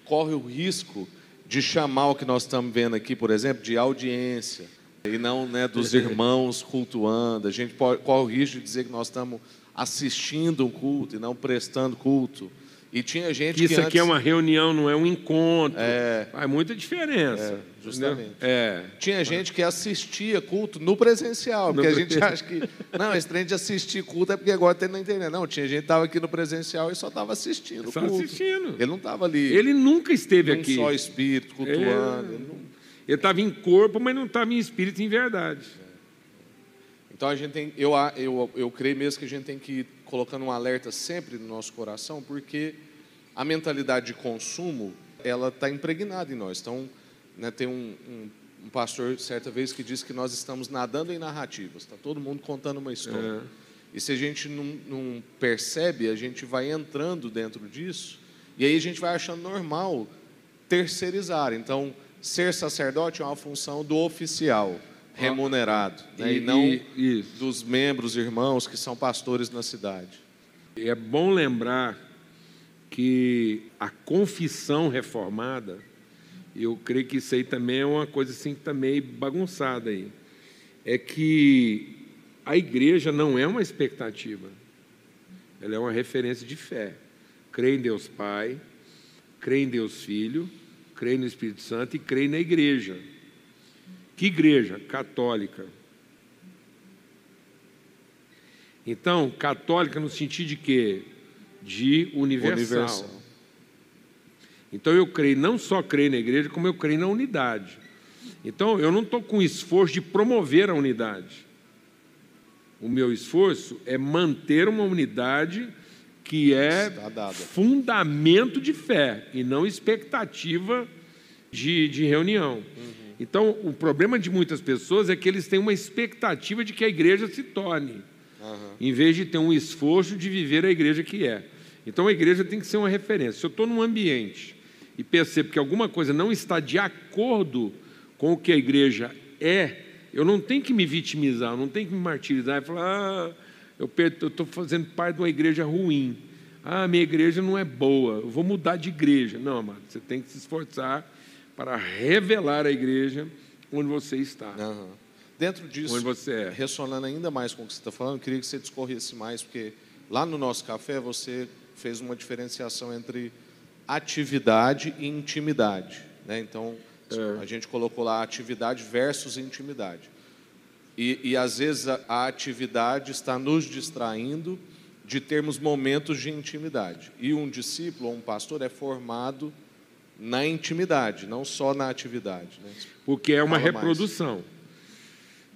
corre o risco de chamar o que nós estamos vendo aqui, por exemplo, de audiência, e não né, dos irmãos cultuando. A gente pode, corre o risco de dizer que nós estamos assistindo um culto e não prestando culto. E tinha gente que. Isso aqui é uma reunião, não é um encontro. É, faz muita diferença. É, justamente. É. Tinha gente que assistia culto no presencial, porque no a gente acha que. Não, esse trem de assistir culto é porque agora tem na internet. Não, tinha gente que estava aqui no presencial e só estava assistindo. Só culto. assistindo. Ele não estava ali. Ele nunca esteve aqui. só espírito, cultuando. Ele não... Ele estava em corpo, mas não estava em espírito em verdade. Então a gente tem, eu, eu, eu creio mesmo que a gente tem que ir colocando um alerta sempre no nosso coração, porque a mentalidade de consumo ela está impregnada em nós. Então, né, tem um, um, um, pastor certa vez que disse que nós estamos nadando em narrativas. Está todo mundo contando uma história. É. E se a gente não, não percebe, a gente vai entrando dentro disso e aí a gente vai achando normal terceirizar. Então ser sacerdote é uma função do oficial remunerado, né? e, e, não e, dos membros, irmãos que são pastores na cidade. É bom lembrar que a confissão reformada, eu creio que isso aí também é uma coisa assim que está meio bagunçada aí, é que a igreja não é uma expectativa, ela é uma referência de fé. Crê em Deus Pai, crê em Deus Filho, creio no Espírito Santo e creio na igreja. Que igreja? Católica. Então, católica no sentido de quê? De universal. universal. Então eu creio, não só creio na igreja, como eu creio na unidade. Então eu não estou com esforço de promover a unidade. O meu esforço é manter uma unidade que é fundamento de fé e não expectativa de, de reunião. Uhum. Então, o problema de muitas pessoas é que eles têm uma expectativa de que a igreja se torne, uhum. em vez de ter um esforço de viver a igreja que é. Então, a igreja tem que ser uma referência. Se eu estou num ambiente e percebo que alguma coisa não está de acordo com o que a igreja é, eu não tenho que me vitimizar, eu não tenho que me martirizar e falar, ah, eu estou fazendo parte de uma igreja ruim. Ah, minha igreja não é boa, eu vou mudar de igreja. Não, amado, você tem que se esforçar para revelar a igreja onde você está. Uhum. Dentro disso, onde você é. ressonando ainda mais com o que você está falando, eu queria que você discorresse mais, porque lá no nosso café você fez uma diferenciação entre atividade e intimidade. Né? Então, é. a gente colocou lá atividade versus intimidade. E, e às vezes a, a atividade está nos distraindo de termos momentos de intimidade. E um discípulo ou um pastor é formado na intimidade, não só na atividade. Né? Porque é uma Fala reprodução. Mais.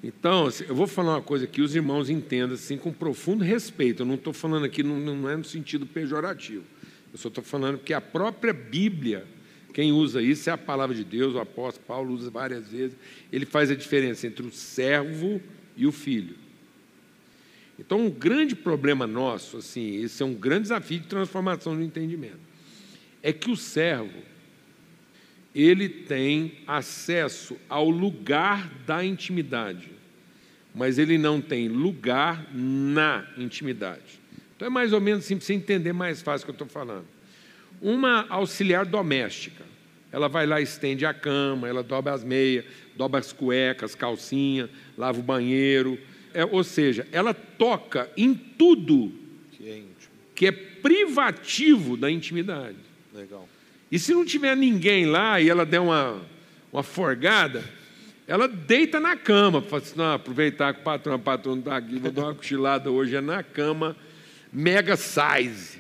Então, eu vou falar uma coisa que os irmãos entendam assim, com profundo respeito. Eu não estou falando aqui, não, não é no sentido pejorativo. Eu só estou falando que a própria Bíblia, quem usa isso é a palavra de Deus, o apóstolo Paulo usa várias vezes. Ele faz a diferença entre o servo e o filho. Então, um grande problema nosso, assim, esse é um grande desafio de transformação do entendimento, é que o servo ele tem acesso ao lugar da intimidade, mas ele não tem lugar na intimidade. Então é mais ou menos assim para você entender mais fácil o que eu estou falando. Uma auxiliar doméstica, ela vai lá, estende a cama, ela dobra as meias, dobra as cuecas, calcinha, lava o banheiro, é, ou seja, ela toca em tudo que é, que é privativo da intimidade. Legal. E se não tiver ninguém lá e ela der uma, uma forgada, ela deita na cama, fala assim, não, aproveitar que o patrão, o patrão está aqui, vou dar uma cochilada hoje, é na cama, mega size.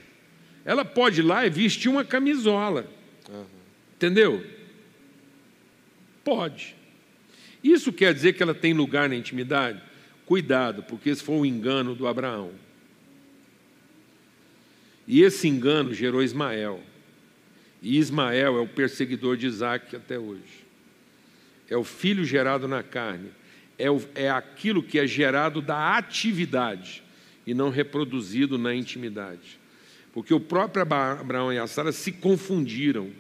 Ela pode ir lá e vestir uma camisola. Uhum. Entendeu? Pode. Isso quer dizer que ela tem lugar na intimidade? Cuidado, porque esse foi o engano do Abraão. E esse engano gerou Ismael. E Ismael é o perseguidor de Isaac até hoje. É o filho gerado na carne. É, o, é aquilo que é gerado da atividade e não reproduzido na intimidade. Porque o próprio Abraão e a Sara se confundiram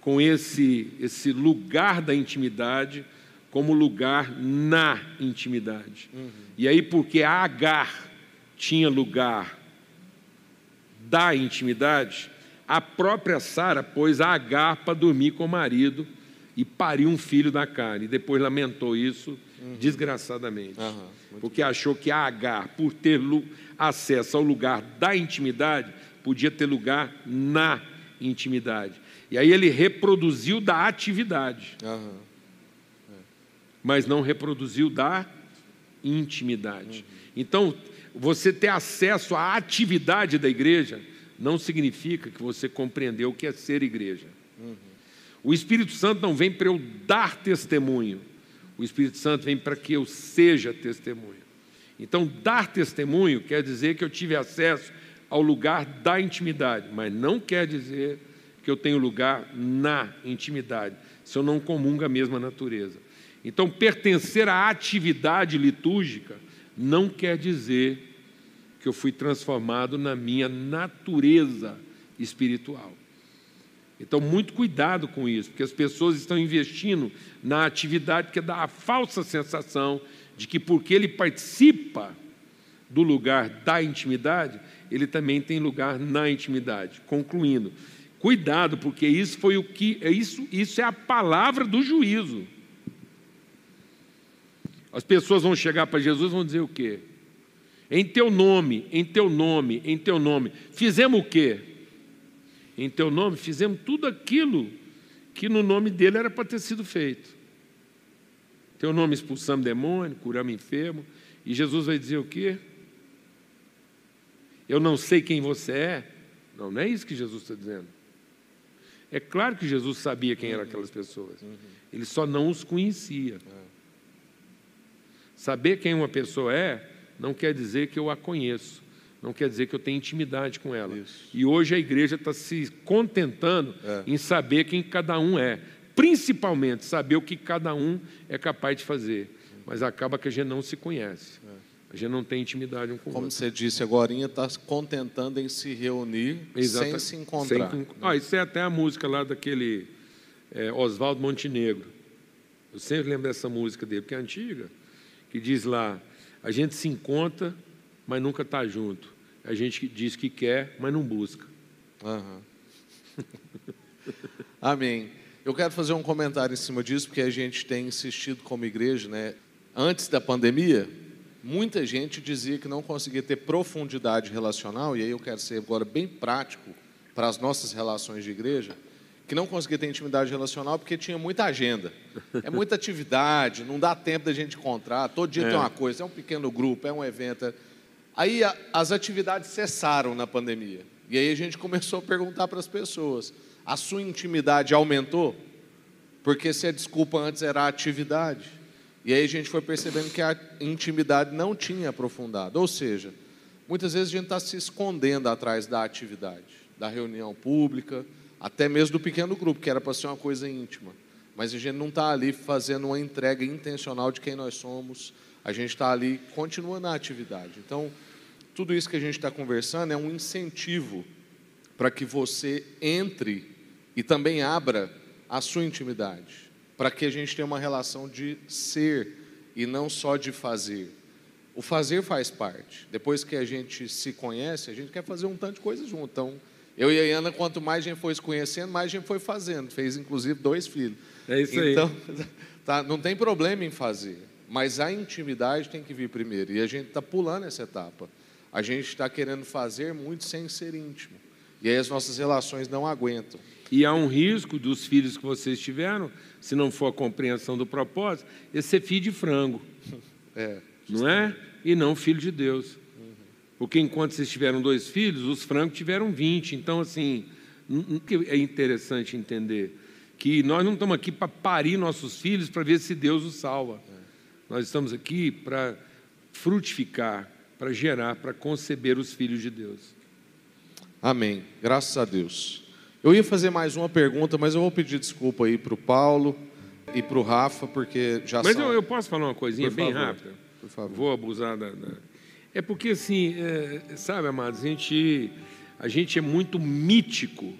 com esse, esse lugar da intimidade como lugar na intimidade. Uhum. E aí, porque a Agar tinha lugar da intimidade, a própria Sara pôs a Agar para dormir com o marido e pariu um filho da carne. E depois lamentou isso uhum. desgraçadamente. Uhum, porque achou que a Agar, por ter acesso ao lugar da intimidade, podia ter lugar na intimidade. E aí ele reproduziu da atividade, uhum. mas não reproduziu da intimidade. Uhum. Então, você ter acesso à atividade da igreja não significa que você compreendeu o que é ser igreja. Uhum. O Espírito Santo não vem para eu dar testemunho, o Espírito Santo vem para que eu seja testemunho. Então, dar testemunho quer dizer que eu tive acesso ao lugar da intimidade, mas não quer dizer que eu tenho lugar na intimidade, se eu não comungo a mesma natureza. Então, pertencer à atividade litúrgica não quer dizer que eu fui transformado na minha natureza espiritual. Então, muito cuidado com isso, porque as pessoas estão investindo na atividade que dá a falsa sensação de que, porque ele participa do lugar da intimidade, ele também tem lugar na intimidade. Concluindo, cuidado, porque isso foi o que. É isso, isso é a palavra do juízo. As pessoas vão chegar para Jesus e vão dizer o quê? Em teu nome, em teu nome, em teu nome. Fizemos o quê? Em teu nome, fizemos tudo aquilo que no nome dele era para ter sido feito. Teu nome expulsamos demônio, curamos enfermo. E Jesus vai dizer o quê? Eu não sei quem você é. Não, não é isso que Jesus está dizendo. É claro que Jesus sabia quem eram aquelas pessoas. Ele só não os conhecia. Saber quem uma pessoa é não quer dizer que eu a conheço, não quer dizer que eu tenho intimidade com ela. Isso. E hoje a igreja está se contentando é. em saber quem cada um é, principalmente saber o que cada um é capaz de fazer. Mas acaba que a gente não se conhece. A gente não tem intimidade um com o Como outro. você disse agora, está se contentando em se reunir sem se encontrar. Sem... Ah, isso é até a música lá daquele é, Oswaldo Montenegro. Eu sempre lembro dessa música dele, porque é antiga, que diz lá, a gente se encontra, mas nunca está junto. A gente diz que quer, mas não busca. Uhum. Amém. Eu quero fazer um comentário em cima disso, porque a gente tem insistido como igreja, né? Antes da pandemia, muita gente dizia que não conseguia ter profundidade relacional, e aí eu quero ser agora bem prático para as nossas relações de igreja, que não conseguia ter intimidade relacional porque tinha muita agenda. É muita atividade, não dá tempo da gente encontrar, todo dia é. tem uma coisa, é um pequeno grupo, é um evento. É... Aí a, as atividades cessaram na pandemia. E aí a gente começou a perguntar para as pessoas: a sua intimidade aumentou? Porque se a desculpa antes era a atividade. E aí a gente foi percebendo que a intimidade não tinha aprofundado. Ou seja, muitas vezes a gente está se escondendo atrás da atividade, da reunião pública, até mesmo do pequeno grupo, que era para ser uma coisa íntima. Mas a gente não está ali fazendo uma entrega intencional de quem nós somos, a gente está ali, continua na atividade. Então, tudo isso que a gente está conversando é um incentivo para que você entre e também abra a sua intimidade para que a gente tenha uma relação de ser e não só de fazer. O fazer faz parte. Depois que a gente se conhece, a gente quer fazer um tanto de coisas junto. Então, eu e a Ana, quanto mais a gente foi se conhecendo, mais a gente foi fazendo. Fez, inclusive, dois filhos. É isso então, aí. Então, tá, não tem problema em fazer. Mas a intimidade tem que vir primeiro. E a gente está pulando essa etapa. A gente está querendo fazer muito sem ser íntimo. E aí as nossas relações não aguentam. E há um risco dos filhos que vocês tiveram, se não for a compreensão do propósito, é ser filho de frango. É, não é? E não filho de Deus. Uhum. Porque enquanto vocês tiveram dois filhos, os frangos tiveram 20. Então, assim, é interessante entender que nós não estamos aqui para parir nossos filhos para ver se Deus os salva. É. Nós estamos aqui para frutificar, para gerar, para conceber os filhos de Deus. Amém. Graças a Deus. Eu ia fazer mais uma pergunta, mas eu vou pedir desculpa aí para o Paulo e para o Rafa, porque já Mas eu, eu, posso falar uma coisinha bem rápida? Por favor. Vou abusar da. da... É porque, assim, é, sabe, amados, a gente, a gente é muito mítico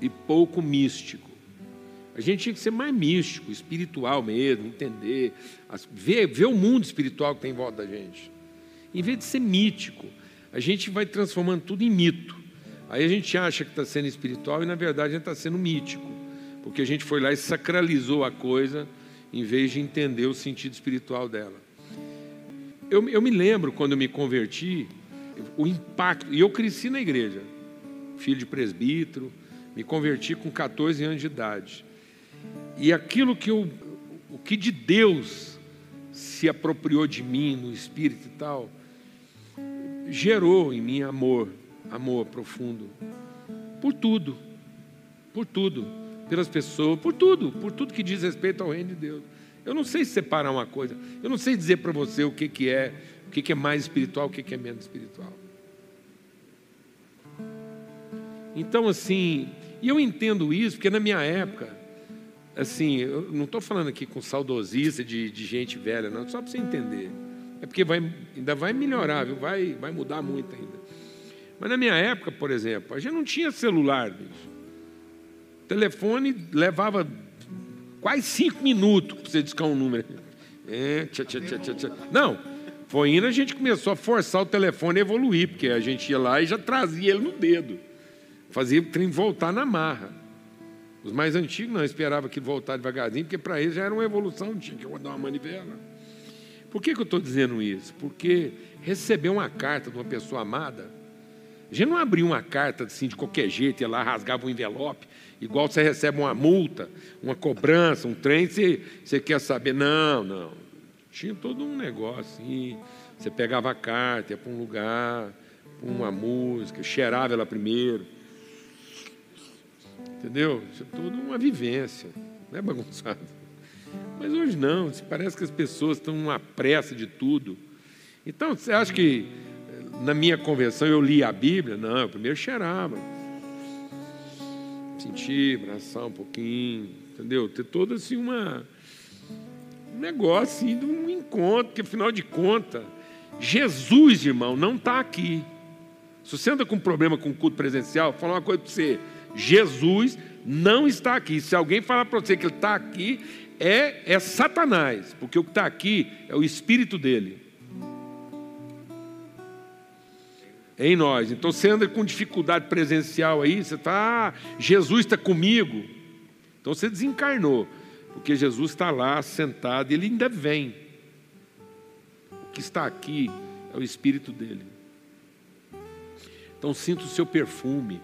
e pouco místico. A gente tinha que ser mais místico, espiritual mesmo, entender, ver, ver o mundo espiritual que tem em volta da gente. Em vez de ser mítico, a gente vai transformando tudo em mito. Aí a gente acha que está sendo espiritual e na verdade a gente está sendo mítico, porque a gente foi lá e sacralizou a coisa em vez de entender o sentido espiritual dela. Eu, eu me lembro quando eu me converti, o impacto, e eu cresci na igreja, filho de presbítero, me converti com 14 anos de idade. E aquilo que eu, o que de Deus se apropriou de mim no espírito e tal, gerou em mim amor amor profundo por tudo, por tudo, pelas pessoas, por tudo, por tudo que diz respeito ao reino de Deus. Eu não sei separar uma coisa, eu não sei dizer para você o que, que é, o que, que é mais espiritual, o que, que é menos espiritual. Então, assim, e eu entendo isso, porque na minha época, assim, eu não estou falando aqui com saudosista de, de gente velha, não, só para você entender. É porque vai, ainda vai melhorar, viu? Vai, vai mudar muito ainda. Mas na minha época, por exemplo, a gente não tinha celular, bicho. Telefone levava quase cinco minutos para você discar um número. É, tchá, tchá, tchá, Não, foi indo, a gente começou a forçar o telefone a evoluir, porque a gente ia lá e já trazia ele no dedo. Fazia o trem voltar na marra. Os mais antigos não esperavam que voltar devagarzinho, porque para eles já era uma evolução, tinha que rodar uma manivela. Por que, que eu estou dizendo isso? Porque receber uma carta de uma pessoa amada a gente não abria uma carta assim de qualquer jeito, ia lá, rasgava um envelope, igual você recebe uma multa, uma cobrança, um trem, você, você quer saber. Não, não. Tinha todo um negócio assim. Você pegava a carta, ia para um lugar, uma música, cheirava ela primeiro. Entendeu? Isso é toda uma vivência. Não é bagunçado. Mas hoje não, parece que as pessoas estão numa pressa de tudo. Então, você acha que na minha conversão eu li a Bíblia? Não, eu primeiro cheirava. Sentir, abraçar um pouquinho, entendeu? Ter todo assim uma um negócio assim, de um encontro, que afinal de contas, Jesus, irmão, não está aqui. Se você anda com problema com culto presencial, vou falar uma coisa para você. Jesus não está aqui. Se alguém falar para você que ele está aqui, é, é Satanás, porque o que está aqui é o Espírito dele. Em nós. Então você anda com dificuldade presencial aí, você está, ah, Jesus está comigo. Então você desencarnou, porque Jesus está lá sentado e ele ainda vem. O que está aqui é o Espírito dele. Então sinta o seu perfume,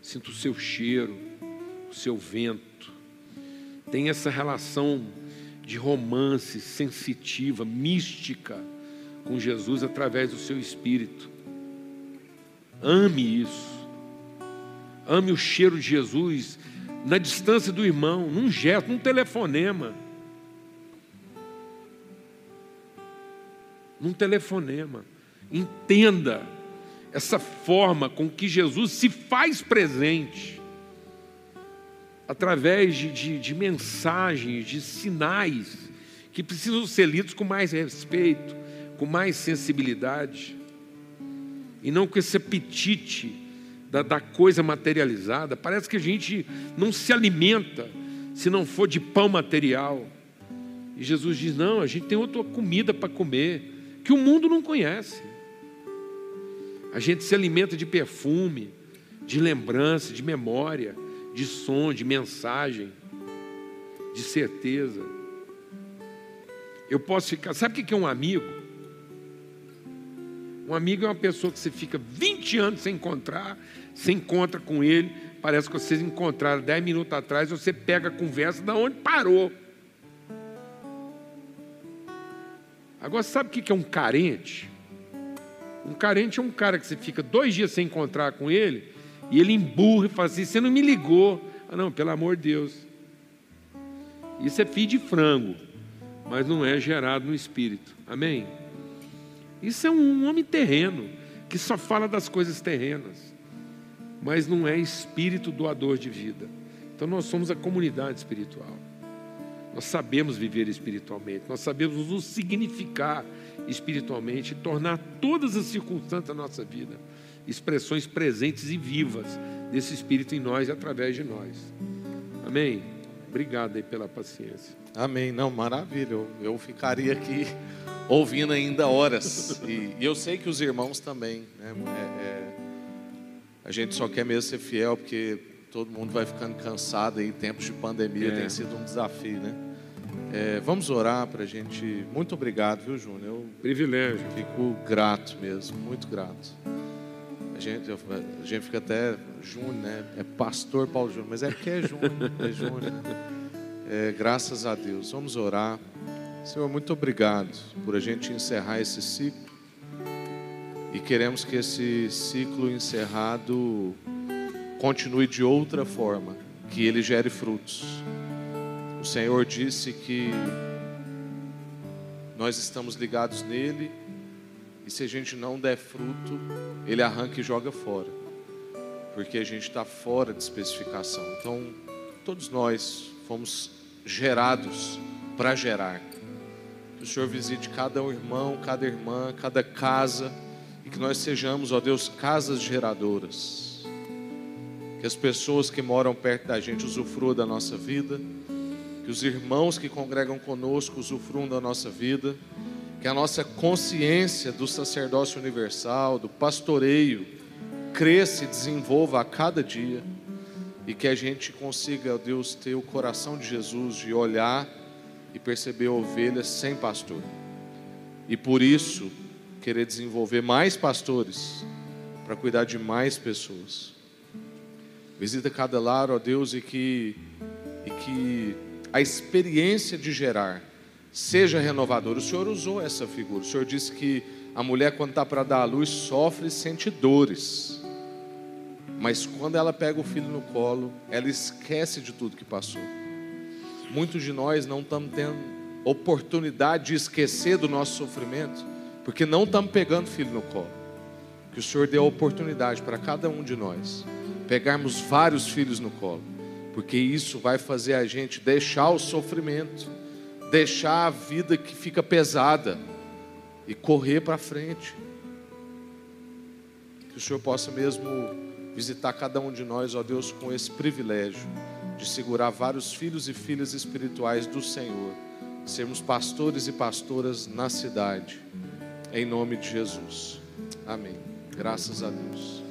sinta o seu cheiro, o seu vento. Tem essa relação de romance sensitiva, mística com Jesus através do seu espírito. Ame isso. Ame o cheiro de Jesus na distância do irmão, num gesto, num telefonema. Num telefonema. Entenda essa forma com que Jesus se faz presente através de, de, de, mensagens, de sinais que precisam ser lidos com mais respeito, com mais sensibilidade e não com esse apetite da, da coisa materializada. Parece que a gente não se alimenta se não for de pão material. E Jesus diz: não, a gente tem outra comida para comer que o mundo não conhece. A gente se alimenta de perfume, de lembrança, de memória, de som, de mensagem, de certeza. Eu posso ficar. Sabe o que é um amigo? Um amigo é uma pessoa que você fica 20 anos sem encontrar, você encontra com ele, parece que vocês encontraram 10 minutos atrás, você pega a conversa da onde parou. Agora, sabe o que é um carente? Um carente é um cara que você fica dois dias sem encontrar com ele, e ele emburra e fala assim: você não me ligou. Ah, não, pelo amor de Deus. Isso é filho de frango, mas não é gerado no espírito. Amém? Isso é um homem terreno, que só fala das coisas terrenas, mas não é espírito doador de vida. Então nós somos a comunidade espiritual. Nós sabemos viver espiritualmente, nós sabemos nos significar espiritualmente e tornar todas as circunstâncias da nossa vida expressões presentes e vivas desse espírito em nós e através de nós. Amém? Obrigado aí pela paciência. Amém. Não, maravilha. Eu, eu ficaria aqui ouvindo ainda horas. E, e, eu sei que os irmãos também. Né? É, é, a gente só quer mesmo ser fiel, porque todo mundo vai ficando cansado aí. Tempos de pandemia é. tem sido um desafio, né? É, vamos orar para a gente. Muito obrigado, viu, Júnior? Eu Privilégio. Fico grato mesmo, muito grato. A gente, a gente fica até Júnior, né? É pastor Paulo Júnior, mas é porque é Júnior, é Júnior. Né? É, graças a Deus. Vamos orar. Senhor, muito obrigado por a gente encerrar esse ciclo. E queremos que esse ciclo encerrado continue de outra forma, que ele gere frutos. O Senhor disse que nós estamos ligados nele e se a gente não der fruto, ele arranca e joga fora, porque a gente está fora de especificação. Então, todos nós fomos gerados para gerar. O Senhor visite cada irmão, cada irmã, cada casa e que nós sejamos, ó Deus, casas geradoras. Que as pessoas que moram perto da gente usufruam da nossa vida, que os irmãos que congregam conosco usufruam da nossa vida, que a nossa consciência do sacerdócio universal, do pastoreio, cresça e desenvolva a cada dia e que a gente consiga, ó Deus, ter o coração de Jesus de olhar e perceber ovelhas sem pastor. E por isso, querer desenvolver mais pastores para cuidar de mais pessoas. Visita cada lar, ó Deus, e que, e que a experiência de gerar seja renovadora. O Senhor usou essa figura. O Senhor disse que a mulher, quando está para dar à luz, sofre e sente dores. Mas quando ela pega o filho no colo, ela esquece de tudo que passou. Muitos de nós não estamos tendo oportunidade de esquecer do nosso sofrimento, porque não estamos pegando filho no colo. Que o Senhor dê a oportunidade para cada um de nós pegarmos vários filhos no colo, porque isso vai fazer a gente deixar o sofrimento, deixar a vida que fica pesada e correr para frente. Que o Senhor possa mesmo visitar cada um de nós, ó Deus, com esse privilégio de segurar vários filhos e filhas espirituais do Senhor, sermos pastores e pastoras na cidade, em nome de Jesus. Amém. Graças a Deus.